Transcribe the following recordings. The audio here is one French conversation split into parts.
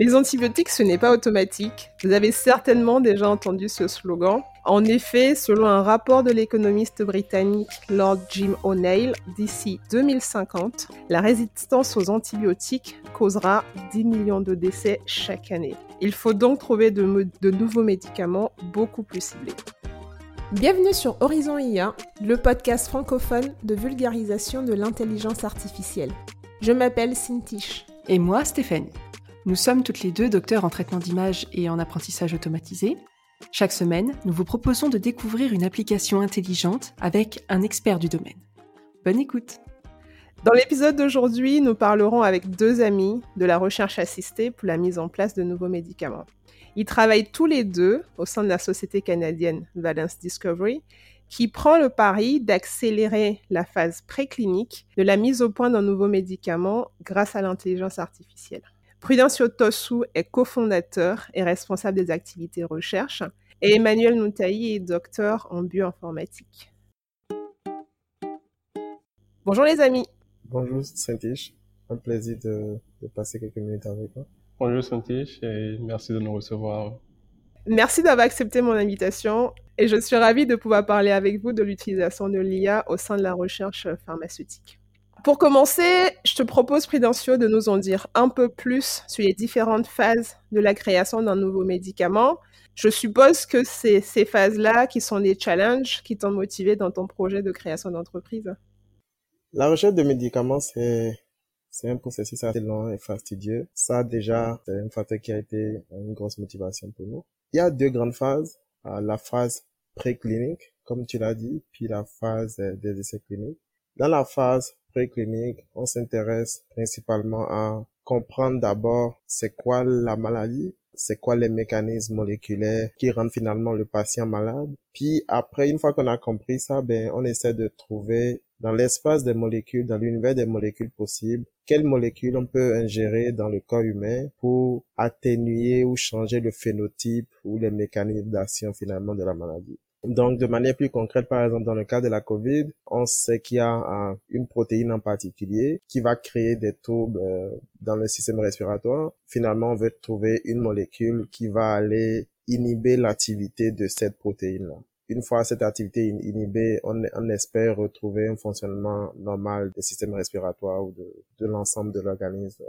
Les antibiotiques, ce n'est pas automatique. Vous avez certainement déjà entendu ce slogan. En effet, selon un rapport de l'économiste britannique Lord Jim O'Neill, d'ici 2050, la résistance aux antibiotiques causera 10 millions de décès chaque année. Il faut donc trouver de, de nouveaux médicaments beaucoup plus ciblés. Bienvenue sur Horizon IA, le podcast francophone de vulgarisation de l'intelligence artificielle. Je m'appelle Cintiche. Et moi, Stéphanie. Nous sommes toutes les deux docteurs en traitement d'image et en apprentissage automatisé. Chaque semaine, nous vous proposons de découvrir une application intelligente avec un expert du domaine. Bonne écoute Dans l'épisode d'aujourd'hui, nous parlerons avec deux amis de la recherche assistée pour la mise en place de nouveaux médicaments. Ils travaillent tous les deux au sein de la société canadienne Valence Discovery qui prend le pari d'accélérer la phase préclinique de la mise au point d'un nouveau médicament grâce à l'intelligence artificielle. Prudencio Tosu est cofondateur et responsable des activités recherche et Emmanuel Noutaï est docteur en bioinformatique. Bonjour les amis. Bonjour Saint-Tiche, un plaisir de, passer quelques minutes avec toi. Bonjour Saint-Tiche et merci de nous recevoir. Merci d'avoir accepté mon invitation et je suis ravie de pouvoir parler avec vous de l'utilisation de l'IA au sein de la recherche pharmaceutique. Pour commencer, je te propose, Prudencio, de nous en dire un peu plus sur les différentes phases de la création d'un nouveau médicament. Je suppose que c'est ces phases-là qui sont des challenges qui t'ont motivé dans ton projet de création d'entreprise. La recherche de médicaments, c'est un processus assez long et fastidieux. Ça, déjà, c'est un facteur qui a été une grosse motivation pour nous. Il y a deux grandes phases. Euh, la phase préclinique, comme tu l'as dit, puis la phase des essais cliniques. Dans la phase préclinique, on s'intéresse principalement à comprendre d'abord c'est quoi la maladie, c'est quoi les mécanismes moléculaires qui rendent finalement le patient malade. Puis après, une fois qu'on a compris ça, ben, on essaie de trouver dans l'espace des molécules, dans l'univers des molécules possibles, quelles molécules on peut ingérer dans le corps humain pour atténuer ou changer le phénotype ou les mécanismes d'action finalement de la maladie. Donc, de manière plus concrète, par exemple, dans le cas de la COVID, on sait qu'il y a une protéine en particulier qui va créer des troubles euh, dans le système respiratoire. Finalement, on veut trouver une molécule qui va aller inhiber l'activité de cette protéine-là. Une fois cette activité inhibée, on, espère retrouver un fonctionnement normal des systèmes respiratoires ou de l'ensemble de l'organisme.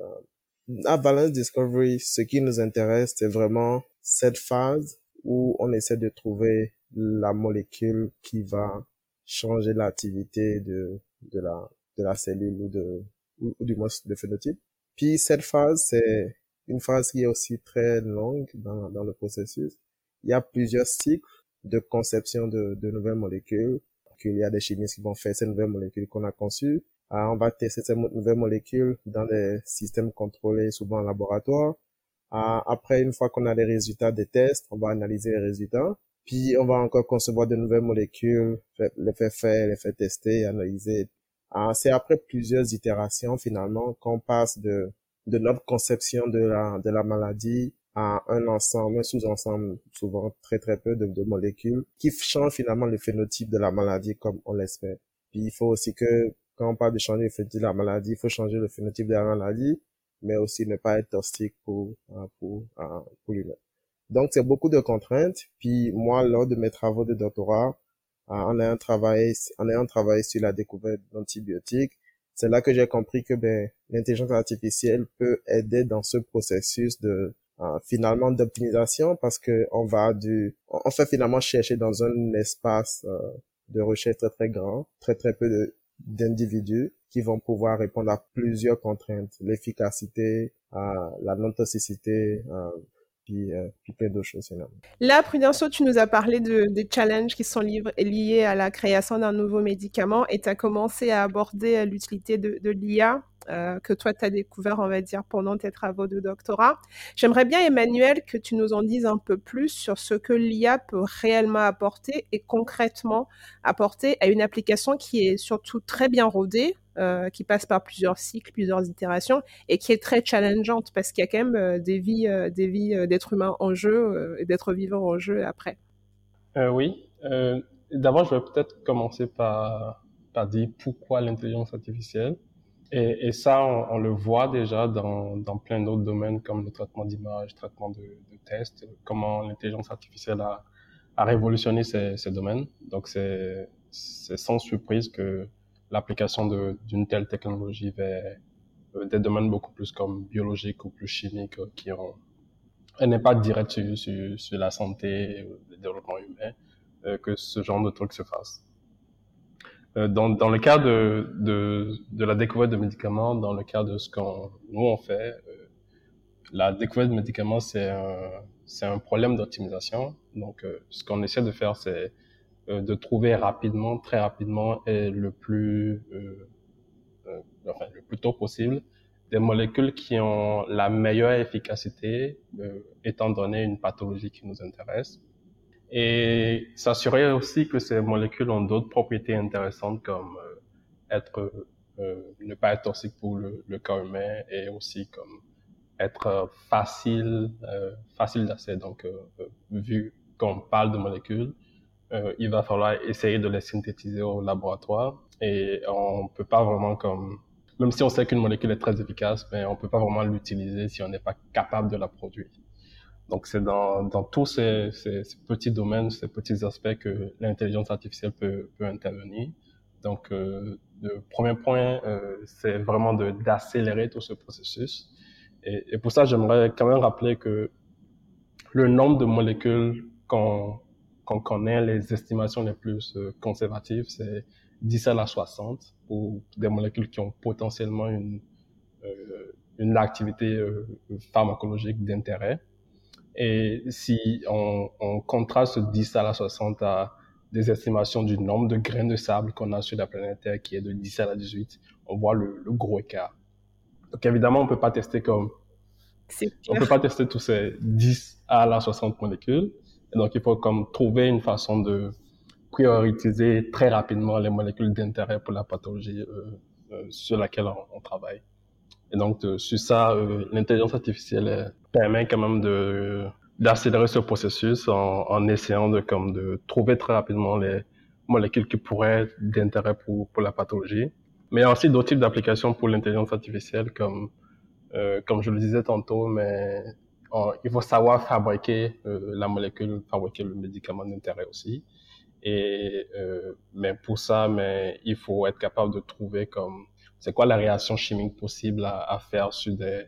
À Balance Discovery, ce qui nous intéresse, c'est vraiment cette phase où on essaie de trouver la molécule qui va changer l'activité de, de la, de la cellule ou de, ou, du moins de phénotype. Puis cette phase, c'est une phase qui est aussi très longue dans, dans le processus. Il y a plusieurs cycles de conception de, de nouvelles molécules. Il y a des chimistes qui vont faire ces nouvelles molécules qu'on a conçues. Ah, on va tester ces nouvelles molécules dans des systèmes contrôlés, souvent en laboratoire. Ah, après, une fois qu'on a les résultats des tests, on va analyser les résultats. Puis on va encore concevoir de nouvelles molécules, les faire faire, les faire tester, analyser. Ah, c'est après plusieurs itérations finalement qu'on passe de, de notre conception de la, de la maladie à un ensemble, un sous-ensemble, souvent très très peu de, de molécules, qui changent finalement le phénotype de la maladie comme on l'espère. Puis il faut aussi que, quand on parle de changer le phénotype de la maladie, il faut changer le phénotype de la maladie, mais aussi ne pas être toxique pour, euh, pour, euh, pour l'humain. Donc, c'est beaucoup de contraintes. Puis moi, lors de mes travaux de doctorat, euh, en ayant travaillé, en ayant travaillé sur la découverte d'antibiotiques, c'est là que j'ai compris que ben, l'intelligence artificielle peut aider dans ce processus de finalement d'optimisation parce que on va du, on fait finalement chercher dans un espace de recherche très très grand, très très peu d'individus qui vont pouvoir répondre à plusieurs contraintes, l'efficacité, la non-toxicité, euh, puis, plein d'autres choses Là, Prudencio, tu nous as parlé de, des challenges qui sont liés à la création d'un nouveau médicament et tu as commencé à aborder euh, l'utilité de, de l'IA euh, que toi, tu as découvert, on va dire, pendant tes travaux de doctorat. J'aimerais bien, Emmanuel, que tu nous en dises un peu plus sur ce que l'IA peut réellement apporter et concrètement apporter à une application qui est surtout très bien rodée, euh, qui passe par plusieurs cycles, plusieurs itérations et qui est très challengeante parce qu'il y a quand même euh, des vies, des vies d'êtres humains en jeu et d'êtres vivants en jeu après. oui. D'abord, je vais peut-être commencer par, par dire pourquoi l'intelligence artificielle. Et, et ça, on, le voit déjà dans, dans plein d'autres domaines comme le traitement d'image, traitement de, de tests, comment l'intelligence artificielle a, a révolutionné ces, ces domaines. Donc c'est sans surprise que l'application d'une telle technologie vers euh, des domaines beaucoup plus comme biologiques ou plus chimiques euh, qui ont un impact direct sur, sur, sur la santé, le développement humain, euh, que ce genre de trucs se fasse. Euh, dans, dans le cas de, de, de, la découverte de médicaments, dans le cas de ce qu'on nous on fait, euh, la découverte de médicaments c'est un un problème d'optimisation. Donc ce qu'on essaie de faire c'est de trouver rapidement, très rapidement et le plus enfin le plus tôt possible des molécules qui ont la meilleure efficacité étant donné une pathologie qui nous intéresse et s'assurer aussi que ces molécules ont d'autres propriétés intéressantes comme euh, être euh, ne pas être toxique pour le, le, corps humain et aussi comme être facile euh, facile d'accès. Donc euh, vu qu'on parle de molécules il va falloir essayer de les synthétiser au laboratoire et on peut pas vraiment comme même si on sait qu'une molécule est très efficace mais on peut pas vraiment l'utiliser si on n'est pas capable de la produire donc c'est dans, dans tous ces, ces, petits domaines, ces petits aspects que l'intelligence artificielle peut, peut intervenir. Donc euh, le premier point, euh, c'est vraiment d'accélérer tout ce processus. Et, et pour ça, j'aimerais quand même rappeler que le nombre de molécules qu'on qu'on connaît, les estimations les plus euh, conservatives, c'est 10 à la 60 pour des molécules qui ont potentiellement une, euh, une activité euh, pharmacologique d'intérêt. Et si on, on contraste 10 à la 60 à des estimations du nombre de grains de sable qu'on a sur la planète Terre qui est de 10 à la 18, on voit le, le gros écart. Donc évidemment, on peut pas tester comme... On peut pas tester tous ces 10 à la 60 molécules. Et donc il faut comme trouver une façon de prioriser très rapidement les molécules d'intérêt pour la pathologie euh, euh, sur laquelle on, on, travaille. Et donc de, sur ça, euh, l'intelligence artificielle permet quand même de d'accélérer ce processus en, en, essayant de comme de trouver très rapidement les molécules qui pourraient être d'intérêt pour pour la pathologie. Mais il y a aussi d'autres types d'applications pour l'intelligence artificielle comme euh, comme je le disais tantôt, mais il faut savoir fabriquer euh, la molécule, fabriquer le médicament d'intérêt aussi. Et euh, mais pour ça, mais il faut être capable de trouver comme c'est quoi la réaction chimique possible à, faire sur des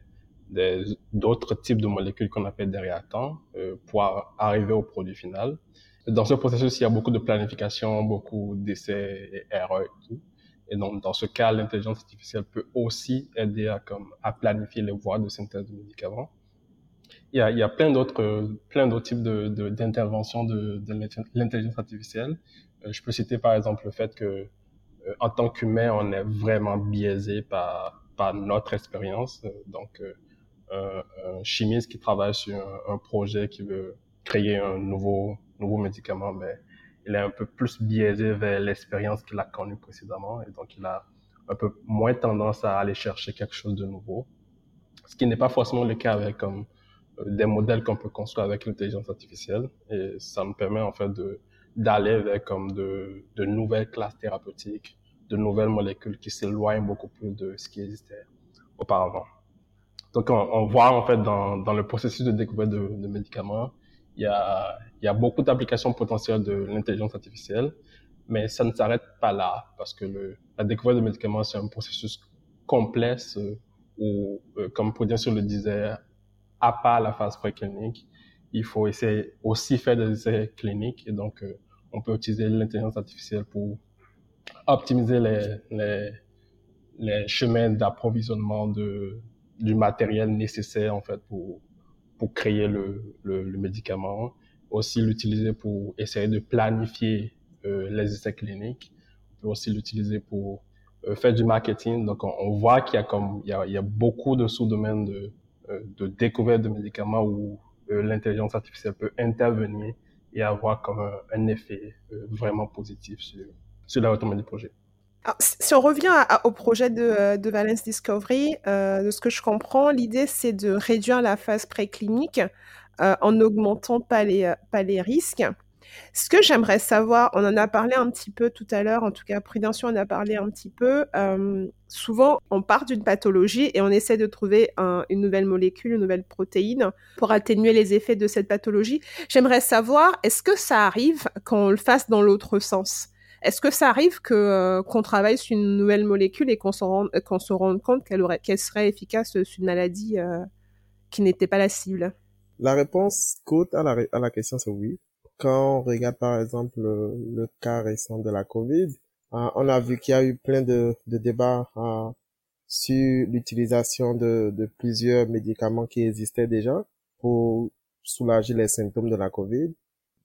d'autres types de molécules qu'on appelle des réactants euh, pour arriver au produit final? Dans ce processus, il y a beaucoup de planification, beaucoup d'essais et erreurs et tout. Et donc, dans ce cas, l'intelligence artificielle peut aussi aider à, planifier les voies de synthèse de médicaments. Il y a, plein d'autres, types d'interventions de, l'intelligence artificielle. Euh, je peux citer par exemple le fait que, en tant qu'humain, on est vraiment biaisé par, notre expérience. Donc, euh, un, chimiste qui travaille sur un, projet qui veut créer un nouveau, médicament, mais il est un peu plus biaisé vers l'expérience qu'il a connue précédemment et donc il a un peu moins tendance à aller chercher quelque chose de nouveau. Ce qui n'est pas forcément le cas avec euh, des modèles qu'on peut construire avec l'intelligence artificielle et ça nous permet en fait d'aller vers de nouvelles classes thérapeutiques, de nouvelles molécules qui s'éloignent beaucoup plus de ce qui existait auparavant. Donc, on, voit en fait dans, le processus de découverte de, médicaments, il y a, beaucoup d'applications potentielles de l'intelligence artificielle, mais ça ne s'arrête pas là parce que la découverte de médicaments c'est un processus complexe euh, où, euh, comme Prudential le disait, à part la phase préclinique, il faut essayer aussi faire des essais cliniques et donc euh, on peut utiliser l'intelligence artificielle pour optimiser les, les, les chemins d'approvisionnement de du matériel nécessaire en fait pour pour créer le, le, médicament, aussi l'utiliser pour essayer de planifier euh, les essais cliniques, on peut aussi l'utiliser pour euh, faire du marketing. Donc on, voit qu'il y a comme il y a, il y a beaucoup de sous-domaines de euh, de découverte de médicaments où l'intelligence artificielle peut intervenir et avoir comme un, un effet vraiment positif sur sur la autonomie du projet. Si on revient au projet de, euh, Valence Discovery, euh, de ce que je comprends, l'idée c'est de réduire la phase préclinique euh, en n'augmentant pas les, pas les risques. Ce que j'aimerais savoir, on en a parlé un petit peu tout à l'heure, en tout cas Prudention en a parlé un petit peu. Euh, souvent, on part d'une pathologie et on essaie de trouver une nouvelle molécule, une nouvelle protéine pour atténuer les effets de cette pathologie. J'aimerais savoir, est-ce que ça arrive qu'on le fasse dans l'autre sens? Est-ce que ça arrive euh, qu'on travaille sur une nouvelle molécule et qu'on se rende, qu'on se rende compte qu'elle aurait, qu'elle serait efficace sur une maladie euh, qui n'était pas la cible? La réponse courte à la, question, c'est oui. Quand on regarde par exemple le, cas récent de la Covid, euh, on a vu qu'il y a eu plein de, débats euh, sur l'utilisation de plusieurs médicaments qui existaient déjà pour soulager les symptômes de la Covid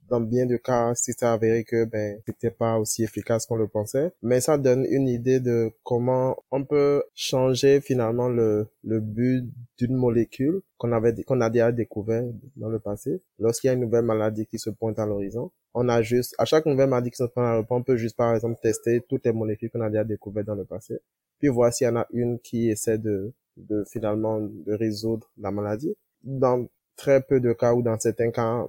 dans bien de cas, si ça avéré que ben c'était pas aussi efficace qu'on le pensait, mais ça donne une idée de comment on peut changer finalement le le but d'une molécule qu'on avait qu'on a déjà découvert dans le passé. Lorsqu'il y a une nouvelle maladie qui se pointe à l'horizon, on a juste à chaque nouvelle maladie qui se pointe à l'horizon, on peut juste par exemple tester toutes les molécules qu'on a déjà découvertes dans le passé, puis voir s'il y en a une qui essaie de de finalement de résoudre la maladie. Dans très peu de cas ou dans certains cas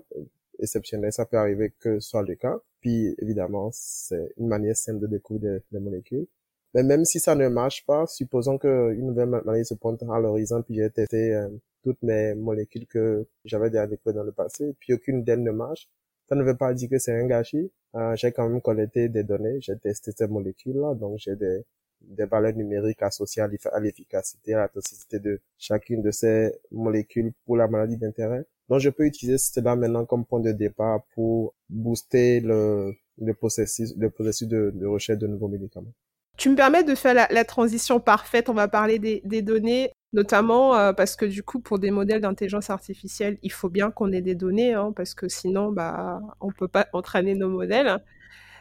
exceptionnel, ça peut arriver que ce soit le cas. Puis évidemment, c'est une manière simple de découvrir des, molécules. Mais même si ça ne marche pas, supposons qu'une nouvelle maladie se pointe à l'horizon, puis j'ai testé euh, toutes mes molécules que j'avais déjà découvertes dans le passé, puis aucune d'elles ne marche. Ça ne veut pas dire que c'est un gâchis. Euh, j'ai quand même collecté des données, j'ai testé ces molécules-là, donc j'ai des, des valeurs numériques associées à l'efficacité, à la toxicité de chacune de ces molécules pour la maladie d'intérêt. Donc, je peux utiliser cela maintenant comme point de départ pour booster le, le processus, le processus de, recherche de nouveaux médicaments. Tu me permets de faire la, transition parfaite. On va parler des, des données, notamment euh, parce que du coup, pour des modèles d'intelligence artificielle, il faut bien qu'on ait des données, hein, parce que sinon, bah, on peut pas entraîner nos modèles.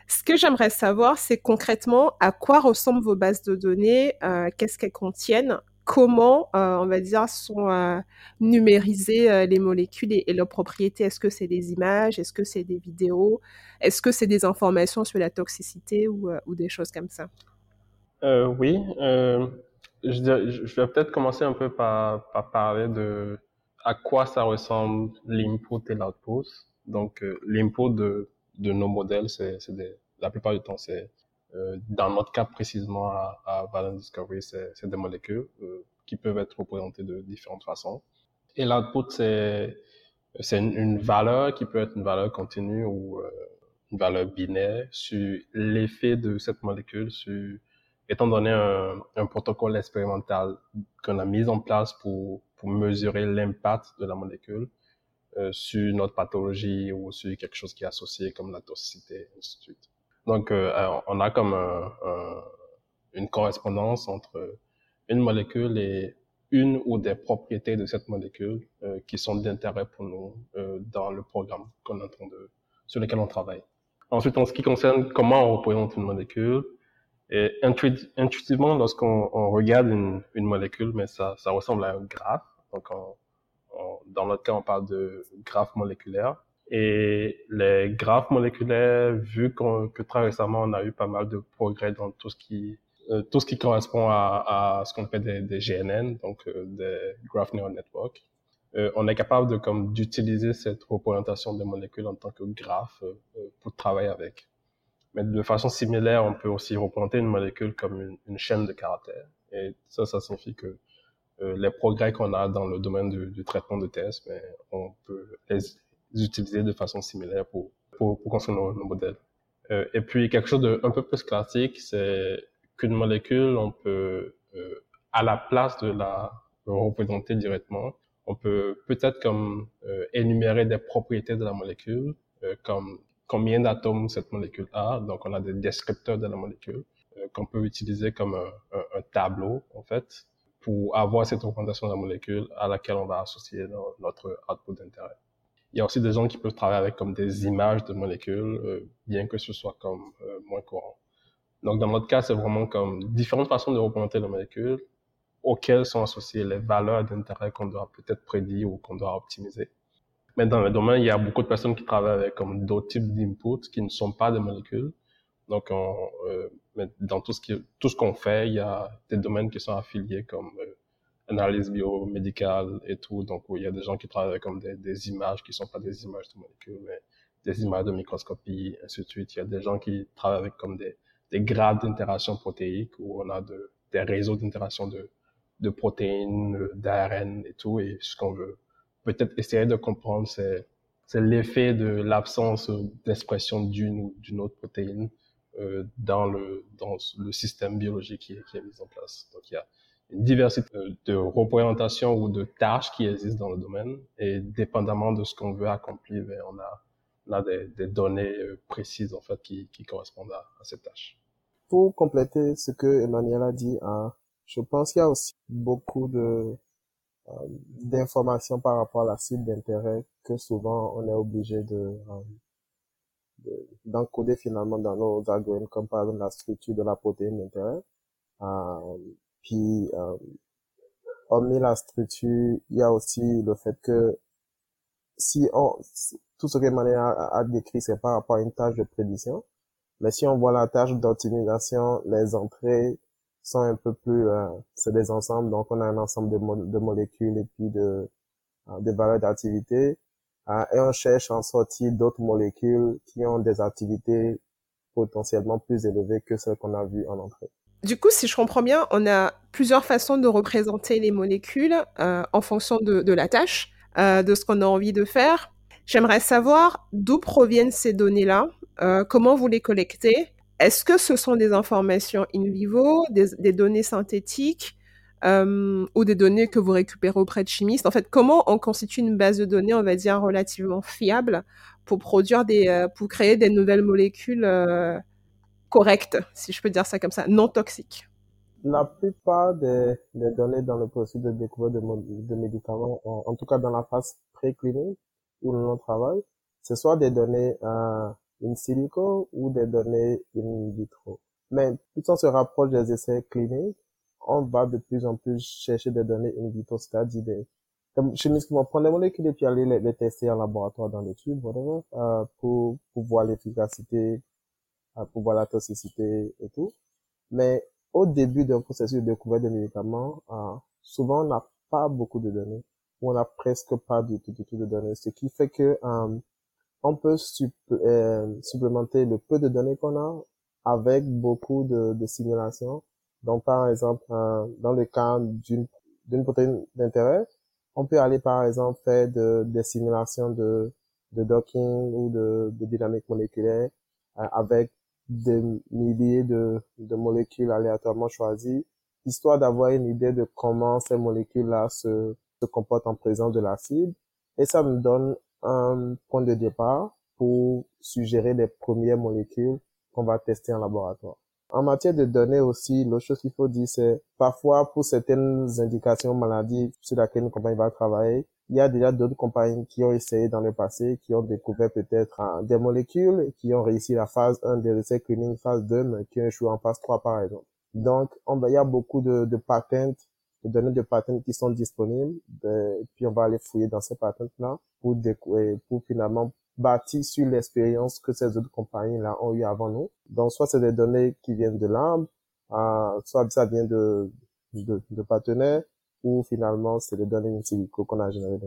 Ce que j'aimerais savoir, c'est concrètement à quoi ressemblent vos bases de données, euh, qu'est-ce qu'elles contiennent, comment, euh, on va dire, sont euh, numérisées euh, les molécules et, leurs propriétés? Est-ce que c'est des images? Est-ce que c'est des vidéos? Est-ce que c'est des informations sur la toxicité ou, des choses comme ça? Oui. Je, vais peut-être commencer un peu par, parler de à quoi ça ressemble l'input et l'output. Donc, l'input de, de nos modèles, c'est la plupart du temps, c'est dans notre cas précisément à, à Valence Discovery, c'est des molécules euh, qui peuvent être représentées de différentes façons. Et l'output, c'est c'est une, valeur qui peut être une valeur continue ou euh, une valeur binaire sur l'effet de cette molécule sur étant donné un, un protocole expérimental qu'on a mis en place pour, pour mesurer l'impact de la molécule euh, sur notre pathologie ou sur quelque chose qui est associé comme la toxicité, et ainsi de suite. Donc, euh, on a comme une correspondance entre une molécule et une ou des propriétés de cette molécule euh, qui sont d'intérêt pour nous euh, dans le programme qu'on est en train de, sur lequel on travaille. Ensuite, en ce qui concerne comment on représente une molécule, et intuitivement, lorsqu'on regarde une, une, molécule, mais ça, ça ressemble à un graphe. Donc, dans notre cas, on parle de graphe moléculaire. Et les graphes moléculaires, vu que très récemment on a eu pas mal de progrès dans tout ce qui euh, correspond à, ce qu'on appelle des, GNN, donc euh, des Graph Neural Network, euh, on est capable d'utiliser cette représentation des molécules en tant que graphe pour travailler avec. Mais de façon similaire, on peut aussi représenter une molécule comme une, chaîne de caractères. Et ça, ça signifie que les progrès qu'on a dans le domaine du, traitement de tests, mais on peut les utiliser de façon similaire pour, pour, pour construire nos, modèles. Euh, et puis quelque chose de un peu plus classique, c'est qu'une molécule, on peut, euh, à la place de la représenter directement, on peut peut-être comme euh, énumérer des propriétés de la molécule, comme combien d'atomes cette molécule a. Donc on a des descripteurs de la molécule qu'on peut utiliser comme un, tableau en fait pour avoir cette représentation de la molécule à laquelle on va associer notre output d'intérêt. Il y a aussi des gens qui peuvent travailler avec comme des images de molécules, euh, bien que ce soit comme euh, moins courant. Donc, dans notre cas, c'est vraiment comme différentes façons de représenter les molécules auxquelles sont associées les valeurs d'intérêt qu'on doit peut-être prédire ou qu'on doit optimiser. Mais dans le domaine, il y a beaucoup de personnes qui travaillent avec comme d'autres types d'inputs qui ne sont pas des molécules. Donc, on, euh, dans tout ce tout ce qu'on fait, il y a des domaines qui sont affiliés comme analyse biomédicale et tout. Donc, il y a des gens qui travaillent comme des, des images qui sont pas des images de molécules, mais des images de microscopie, ainsi de suite. Il y a des gens qui travaillent avec comme des, des grades d'interaction protéique où on a de, des réseaux d'interaction de, de protéines, d'ARN et tout. Et ce qu'on veut peut-être essayer de comprendre, c'est, c'est l'effet de l'absence d'expression d'une ou d'une autre protéine euh, dans le dans le système biologique qui est, qui est mis en place. Donc il y a une diversité de représentations ou de tâches qui existent dans le domaine et dépendamment de ce qu'on veut accomplir, ben, on a on a des, des, données euh, précises en fait qui, qui correspondent à, à cette tâche. Pour compléter ce que Emmanuel a dit, hein, je pense qu'il y a aussi beaucoup de euh, d'informations par rapport à la cible d'intérêt que souvent on est obligé de d'encoder finalement dans nos algorithmes, comme par exemple la structure de la protéine d'intérêt. Euh, puis, euh, hormis la structure, il y a aussi le fait que si on, tout ce que Emmanuel a, décrit, c'est par rapport à une tâche de prédiction. Mais si on voit la tâche d'optimisation, les entrées sont un peu plus, euh, c'est des ensembles, donc on a un ensemble de, de molécules et puis de, euh, de valeurs d'activité. Euh, et on cherche en sortie d'autres molécules qui ont des activités potentiellement plus élevées que celles qu'on a vues en entrée. Du coup, si je comprends bien, on a plusieurs façons de représenter les molécules euh, en fonction de, de la tâche, euh, de ce qu'on a envie de faire. J'aimerais savoir d'où proviennent ces données-là, euh, comment vous les collectez. Est-ce que ce sont des informations in vivo, des, des données synthétiques euh, ou des données que vous récupérez auprès de chimistes? En fait, comment on constitue une base de données, on va dire, relativement fiable pour produire des, euh, pour créer des nouvelles molécules euh, correctes, si je peux dire ça comme ça, non toxiques La plupart des, des données dans le processus de découverte de, de médicaments, en, tout cas dans la phase préclinique où l'on travaille, ce soit des données euh, in silico ou des données in vitro. Mais plus on se rapproche des essais cliniques, on va de plus en plus chercher des données in vitro, c'est-à-dire des chimiquement prendre des molécules et puis aller les, les tester en laboratoire dans l'étude, whatever, euh, pour, pour voir l'efficacité, pour voir la toxicité et tout. Mais au début d'un processus de découverte de médicaments, euh, souvent on n'a pas beaucoup de données, ou on n'a presque pas du tout, du tout de données, ce qui fait que euh, on peut euh, supplémenter le peu de données qu'on a avec beaucoup de, simulations. Donc, par exemple, euh, dans le cas d'une d'une protéine d'intérêt, on peut aller, par exemple, faire de, des simulations de, de docking ou de, de dynamique moléculaire euh, avec des milliers de, de molécules aléatoirement choisies, histoire d'avoir une idée de comment ces molécules-là se, se comportent en présence de la cible. Et ça me donne un point de départ pour suggérer les premières molécules qu'on va tester en laboratoire. En matière de données aussi, l'autre chose qu'il faut dire, c'est parfois pour certaines indications maladies sur lesquelles une compagnie va travailler, il y a déjà d'autres compagnies qui ont essayé dans le passé, qui ont découvert peut-être hein, des molécules, qui ont réussi la phase 1 des essais cliniques, phase 2, mais qui ont échoué en phase 3 par exemple. Donc, on il y a beaucoup de, de patentes de données de patents qui sont disponibles, de, puis on va aller fouiller dans ces patents-là pour, pour finalement bâtir sur l'expérience que ces autres compagnies-là ont eu avant nous. Donc, soit c'est des données qui viennent de l'arbre, euh, soit ça vient de, de, de, partenaires, ou finalement, c'est des données silico qu'on a générées.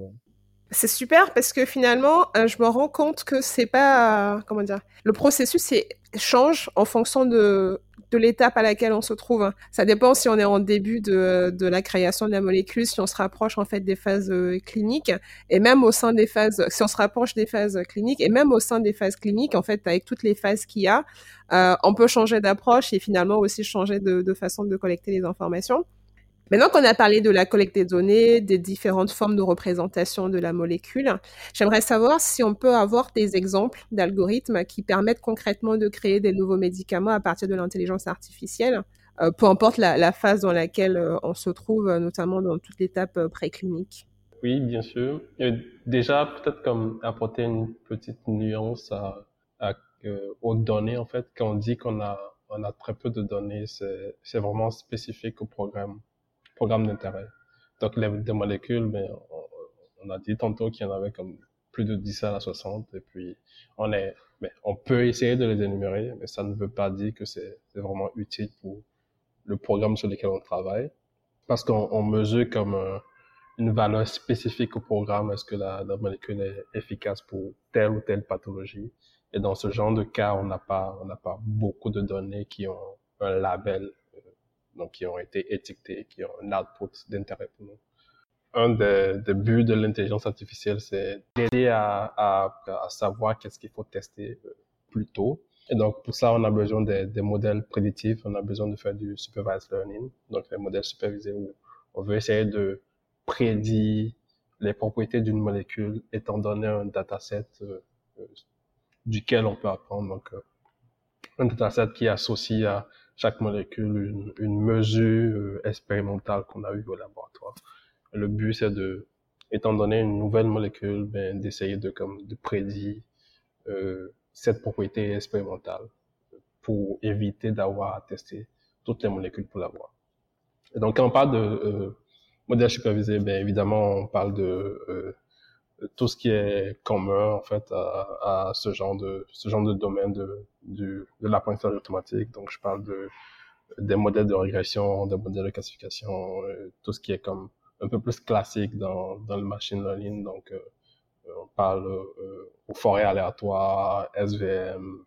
C'est super parce que finalement, euh, je me rends compte que c'est pas, comment dire, le processus change en fonction de de l'étape à laquelle on se trouve. Ça dépend si on est en début de, de la création de la molécule, si on se rapproche en fait des phases euh, cliniques, et même au sein des phases, si on se rapproche des phases cliniques, et même au sein des phases cliniques, en fait, avec toutes les phases qu'il y a, euh, on peut changer d'approche et finalement aussi changer de, de façon de collecter les informations. Maintenant qu'on a parlé de la collecte des données, des différentes formes de représentation de la molécule, j'aimerais savoir si on peut avoir des exemples d'algorithmes qui permettent concrètement de créer des nouveaux médicaments à partir de l'intelligence artificielle, euh, peu importe la, phase dans laquelle euh, on se trouve, notamment dans toute l'étape euh, préclinique. Oui, bien sûr. déjà, peut-être comme apporter une petite nuance aux données, en fait, quand on dit qu'on a, on a très peu de données, c'est vraiment spécifique au programme programme d'intérêt. Donc, les, molécules, mais ben, on, a dit tantôt qu'il y en avait comme plus de 10 à 60, et puis on est, mais ben, on peut essayer de les énumérer, mais ça ne veut pas dire que c'est vraiment utile pour le programme sur lequel on travaille, parce qu'on mesure comme un, une valeur spécifique au programme. Est-ce que la, molécule est efficace pour telle ou telle pathologie? Et dans ce genre de cas, on n'a pas, on n'a pas beaucoup de données qui ont un label, donc qui ont été étiquetées, qui ont un output d'intérêt pour nous. Un des, des buts de l'intelligence artificielle, c'est d'aider à, à, à, savoir qu'est-ce qu'il faut tester euh, plus tôt. Et donc, pour ça, on a besoin des, des modèles prédictifs, on a besoin de faire du supervised learning, donc les modèles supervisés où on veut essayer de prédit les propriétés d'une molécule étant donné un dataset euh, euh, duquel on peut apprendre. Donc, un dataset qui associe à chaque molécule une, mesure expérimentale qu'on a eue au laboratoire. Le but, c'est de, étant donné une nouvelle molécule, ben, d'essayer de, comme, de prédire cette propriété expérimentale pour éviter d'avoir à tester toutes les molécules pour l'avoir. Donc, quand on parle de modèle supervisé, bien évidemment, on parle de euh, tout ce qui est commun en fait à, à, ce genre de ce genre de domaine de du, de l'apprentissage automatique. Donc, je parle de des modèles de régression, des modèles de classification, euh, tout ce qui est comme un peu plus classique dans dans le machine learning. Donc, euh, on parle euh, aux forêts aléatoires, SVM,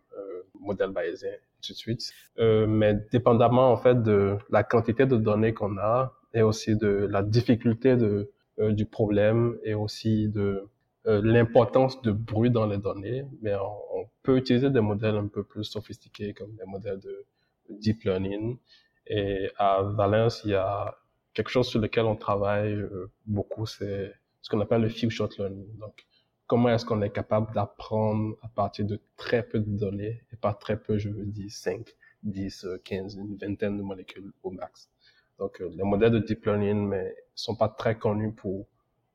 modèle bayésien, tout de suite. mais dépendamment en fait de la quantité de données qu'on a, et aussi de la difficulté de, euh, du problème et aussi de euh, l'importance de bruit dans les données. Mais on, peut utiliser des modèles un peu plus sophistiqués comme des modèles de deep learning. Et à Valence, il y a quelque chose sur lequel on travaille euh, beaucoup, c'est ce qu'on appelle le few shot learning. Donc, comment est-ce qu'on est capable d'apprendre à partir de très peu de données, et pas très peu, je veux dire 5, 10, 15, une vingtaine de molécules au max? Donc, euh, les modèles de deep learning mais sont pas très connus pour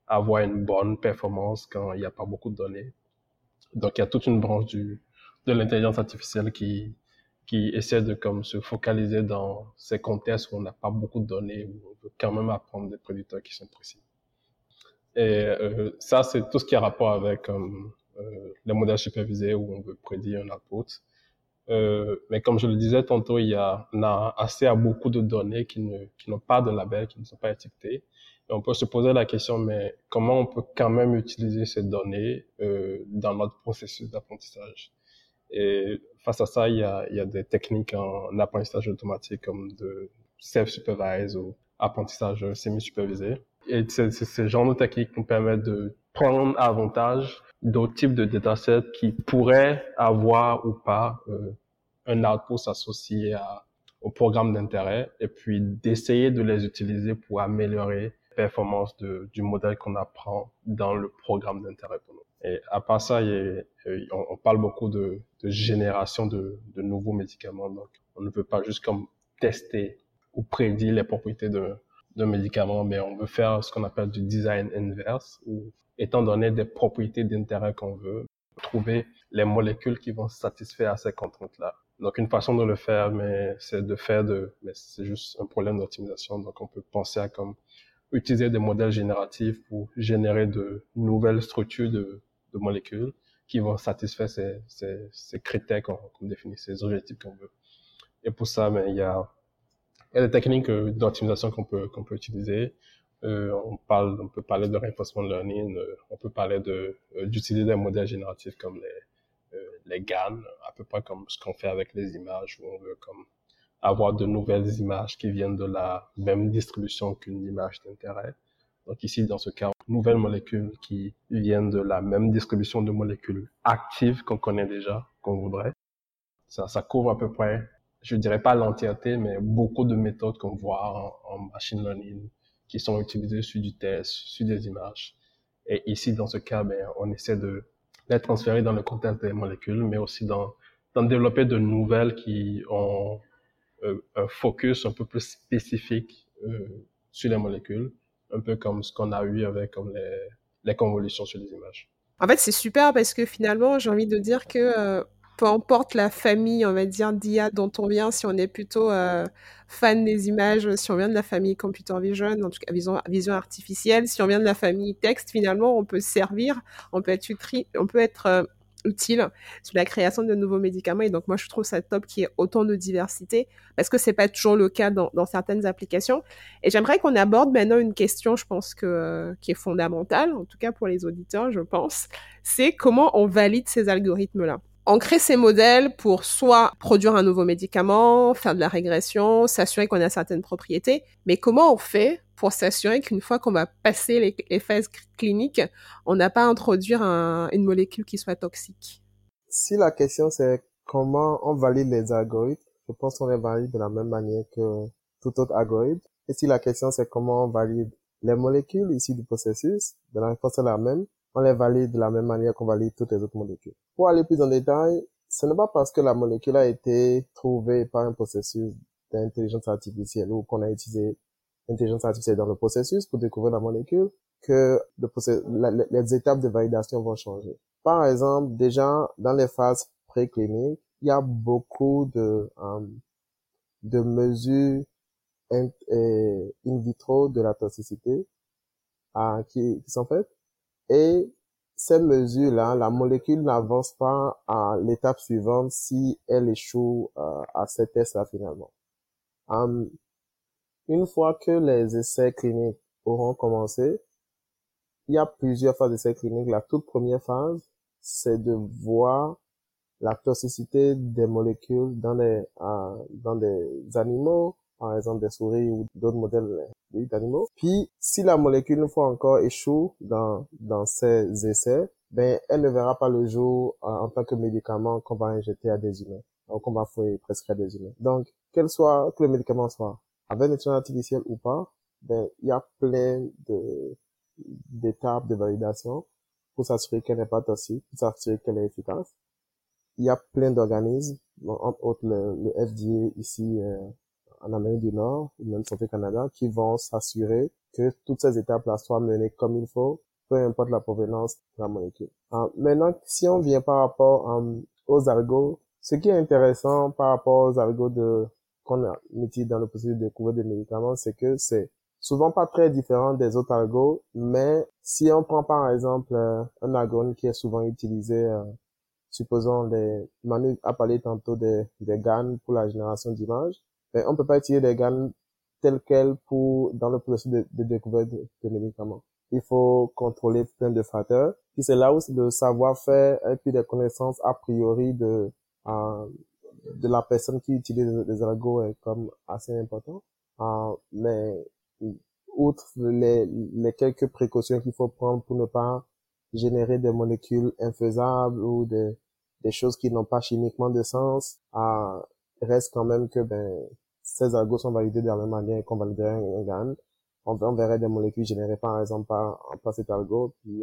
avoir une bonne performance quand il n'y a pas beaucoup de données. Donc, il y a toute une branche du, de l'intelligence artificielle qui, qui essaie de comme se focaliser dans ces contextes où on n'a pas beaucoup de données, où on veut quand même apprendre des prédicteurs qui sont précis. Et euh, ça, c'est tout ce qui a rapport avec euh, les modèles supervisés où on veut prédire un output. Euh, mais comme je le disais tantôt, il y a, on a assez à beaucoup de données qui ne, qui n'ont pas de label, qui ne sont pas étiquetées. Et on peut se poser la question, mais comment on peut quand même utiliser ces données euh, dans notre processus d'apprentissage? Et face à ça, il y a, il y a des techniques en apprentissage automatique comme de self-supervise ou apprentissage semi-supervisé. Et ce genre de techniques nous permettent de prendre avantage d'autres types de datasets qui pourraient avoir ou pas euh, un output associé à, au programme d'intérêt et puis d'essayer de les utiliser pour améliorer la performance de, du modèle qu'on apprend dans le programme d'intérêt pour nous. Et à part ça, il on, on, parle beaucoup de, de génération de, de, nouveaux médicaments. Donc, on ne peut pas juste comme tester ou prédire les propriétés de médicaments, mais on veut faire ce qu'on appelle du design inverse, où étant donné des propriétés d'intérêt qu'on veut, trouver les molécules qui vont satisfaire à ces contraintes-là. Donc une façon de le faire, mais c'est de faire de, mais c'est juste un problème d'optimisation. Donc on peut penser à comme utiliser des modèles génératifs pour générer de nouvelles structures de, molécules qui vont satisfaire ces, critères qu'on définit, ces objectifs qu'on veut. Et pour ça, mais il y a, il y a des techniques euh, d'optimisation qu'on peut qu'on peut utiliser. Euh, on parle, on peut parler de reinforcement learning, euh, on peut parler de euh, d'utiliser des modèles génératifs comme les euh, les GAN, à peu près comme ce qu'on fait avec les images, où on veut comme avoir de nouvelles images qui viennent de la même distribution qu'une image d'intérêt. Donc ici, dans ce cas, nouvelles molécules qui viennent de la même distribution de molécules actives qu'on connaît déjà, qu'on voudrait. Ça, ça couvre à peu près, je dirais pas l'entièreté, mais beaucoup de méthodes qu'on voit en, en machine learning, qui sont utilisés sur du test, sur des images. Et ici, dans ce cas, ben, on essaie de les transférer dans le contexte des molécules, mais aussi dans développer de nouvelles qui ont euh, un focus un peu plus spécifique euh, sur les molécules, un peu comme ce qu'on a eu avec les convolutions sur les images. En fait, c'est super parce que finalement, j'ai envie de dire que euh, peu importe la famille, on va dire, d'IA dont on vient, si on est plutôt euh, fan des images, si on vient de la famille computer vision, en tout cas vision, artificielle, si on vient de la famille texte, finalement, on peut servir, on peut être, euh, utile sur la création de nouveaux médicaments. Et donc, moi, je trouve ça top qu'il y ait autant de diversité parce que c'est pas toujours le cas dans, certaines applications. Et j'aimerais qu'on aborde maintenant une question, je pense que, qui est fondamentale, en tout cas pour les auditeurs, je pense. C'est comment on valide ces algorithmes-là? On crée ces modèles pour soit produire un nouveau médicament, faire de la régression, s'assurer qu'on a certaines propriétés, mais comment on fait pour s'assurer qu'une fois qu'on va passer les, phases cliniques, on n'a pas à introduire une molécule qui soit toxique? Si la question c'est comment on valide les algorithmes, je pense qu'on les valide de la même manière que tout autre algorithme. Et si la question c'est comment on valide les molécules ici du processus, de la réponse est la même on les valide de la même manière qu'on valide toutes les autres molécules. Pour aller plus en détail, ce n'est pas parce que la molécule a été trouvée par un processus d'intelligence artificielle ou qu'on a utilisé l'intelligence artificielle dans le processus pour découvrir la molécule que le les étapes de validation vont changer. Par exemple, déjà dans les phases précliniques, il y a beaucoup de, euh, mesures in, euh, in, vitro de la toxicité euh, qui, qui sont faites et ces mesures-là, la molécule n'avance pas à l'étape suivante si elle échoue euh, à ces tests-là finalement. Hum, une fois que les essais cliniques auront commencé, il y a plusieurs phases d'essais cliniques. La toute première phase, c'est de voir la toxicité des molécules dans les euh, dans des animaux, par exemple des souris ou d'autres modèles d'animaux. Puis, si la molécule une fois encore échoue dans, dans ces essais, ben, elle ne verra pas le jour euh, en tant que médicament qu'on va injecter à des humains, ou qu'on va prescrire à des humains. Donc, quel soit, que le médicament soit avec intelligence artificielle ou pas, ben, il y a plein de, d'étapes de validation pour s'assurer qu'elle n'est pas toxique, pour s'assurer qu'elle est efficace. Il y a plein d'organismes, entre autres le, le FDA ici euh, en Amérique du Nord, ou même Santé Canada, qui vont s'assurer que toutes ces étapes-là soient menées comme il faut, peu importe la provenance de la molécule. Euh, maintenant, si on vient par rapport euh, aux algos, ce qui est intéressant par rapport aux algos de qu'on a mis dans le processus de découvrir des médicaments, c'est que c'est souvent pas très différent des autres algos, mais si on prend par exemple euh, un algorithme qui est souvent utilisé, supposons les, Manu a parlé tantôt des, des GAN pour la génération d'images, mais on peut pas utiliser des gammes telles quelles pour, dans le processus de, découverte de, médicaments. Il faut contrôler plein de facteurs. Puis c'est là où le savoir-faire et puis des connaissances a priori de, euh, de la personne qui utilise les algos est comme assez important. Euh, mais outre les, les quelques précautions qu'il faut prendre pour ne pas générer des molécules infaisables ou des, des choses qui n'ont pas chimiquement de sens, euh, reste quand même que ben ces algos sont validés de la même manière qu'on validerait un GAN. On, on, verrait des molécules générées par exemple par, par cet algo, puis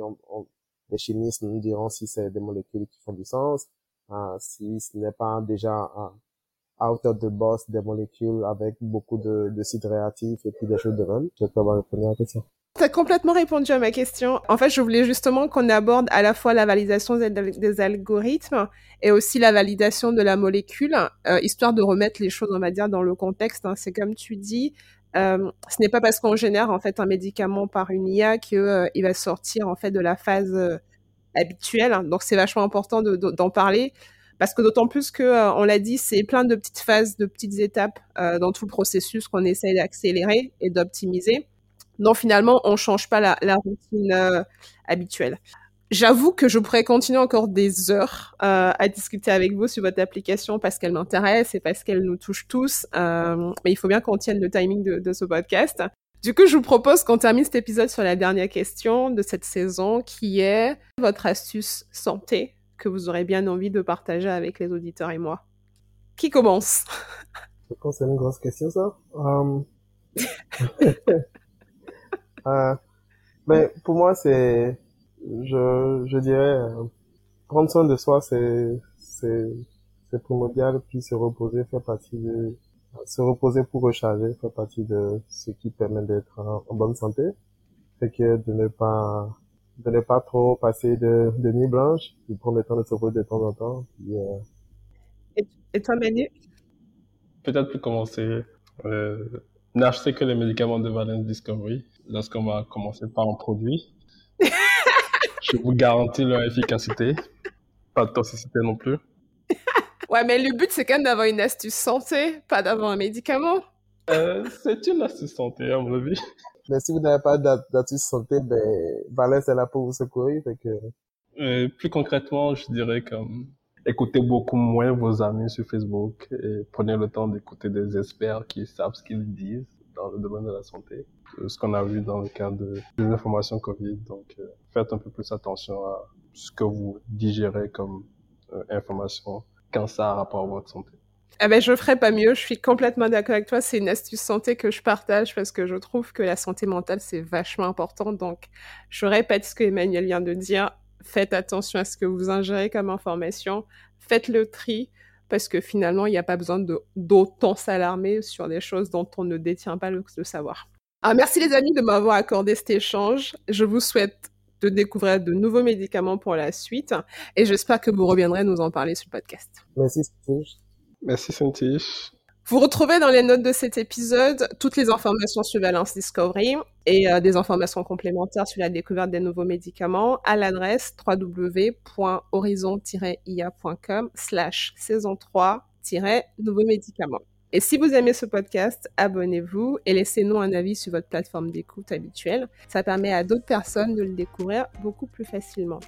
les chimistes nous diront si c'est des molécules qui font du sens, euh, si ce n'est pas déjà euh, out of the box des molécules avec beaucoup de, de sites réactifs et puis des choses de même. Je peux répondu à la question. T'as complètement répondu à ma question. En fait, je voulais justement qu'on aborde à la fois la validation des, algorithmes et aussi la validation de la molécule, euh, histoire de remettre les choses, on va dire, dans le contexte. Hein. C'est comme tu dis, euh, ce n'est pas parce qu'on génère en fait un médicament par une IA qu'il euh, va sortir en fait de la phase euh, habituelle. Donc, c'est vachement important d'en parler parce que d'autant plus que, on l'a dit, c'est plein de petites phases, de petites étapes dans tout le processus qu'on essaye d'accélérer et d'optimiser. Non, finalement, on change pas la, routine euh, habituelle. J'avoue que je pourrais continuer encore des heures euh, à discuter avec vous sur votre application parce qu'elle m'intéresse et parce qu'elle nous touche tous. Euh, mais il faut bien qu'on tienne le timing de, de, ce podcast. Du coup, je vous propose qu'on termine cet épisode sur la dernière question de cette saison qui est votre astuce santé que vous aurez bien envie de partager avec les auditeurs et moi. Qui commence? Je pense que c'est une grosse question ça. Euh, mais pour moi, c'est, je, je dirais, euh, prendre soin de soi, c'est, c'est, c'est primordial. Puis se reposer fait partie de, se reposer pour recharger fait partie de ce qui permet d'être en, bonne santé. C'est que de ne pas, de ne pas trop passer de, de nuit blanche, puis prendre le temps de se reposer de temps en temps. Puis, euh... et, et, toi, Manu? Peut-être pour commencer, euh, n'acheter que les médicaments de Valence Discovery lorsqu'on va commencer par un produit. je vous garantis leur efficacité. Pas de toxicité non plus. ouais, mais le but, c'est quand même d'avoir une astuce santé, pas d'avoir un médicament. Euh, c'est une astuce santé, à mon avis. Mais si vous n'avez pas d'astuce santé, ben, Valès est là pour vous secourir, fait que... Euh, plus concrètement, je dirais comme écoutez beaucoup moins vos amis sur Facebook et prenez le temps d'écouter des experts qui savent ce qu'ils disent dans le domaine de la santé. Euh, ce qu'on a vu dans le cadre de, l'information Covid. Donc, euh, faites un peu plus attention à ce que vous digérez comme euh, information quand ça a rapport à votre santé. Ah ben, je ferai pas mieux. Je suis complètement d'accord avec toi. C'est une astuce santé que je partage parce que je trouve que la santé mentale, c'est vachement important. Donc, je répète ce que Emmanuel vient de dire. Faites attention à ce que vous ingérez comme information. Faites le tri parce que finalement, il n'y a pas besoin d'autant s'alarmer sur des choses dont on ne détient pas le, savoir. Alors, merci les amis de m'avoir accordé cet échange. Je vous souhaite de découvrir de nouveaux médicaments pour la suite et j'espère que vous reviendrez nous en parler sur le podcast. Merci, Cynthia. Merci, Cynthia. Vous retrouvez dans les notes de cet épisode toutes les informations sur Valence Discovery et euh, des informations complémentaires sur la découverte des nouveaux médicaments à l'adresse www.horizon-ia.com slash saison 3-nouveaux médicaments. Et si vous aimez ce podcast, abonnez-vous et laissez-nous un avis sur votre plateforme d'écoute habituelle. Ça permet à d'autres personnes de le découvrir beaucoup plus facilement.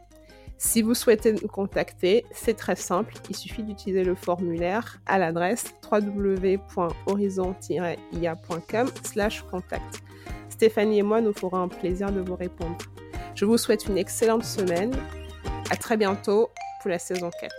Si vous souhaitez nous contacter, c'est très simple. Il suffit d'utiliser le formulaire à l'adresse www.horizon-ia.com/contact. Stéphanie et moi nous ferons un plaisir de vous répondre. Je vous souhaite une excellente semaine. À très bientôt pour la saison 4.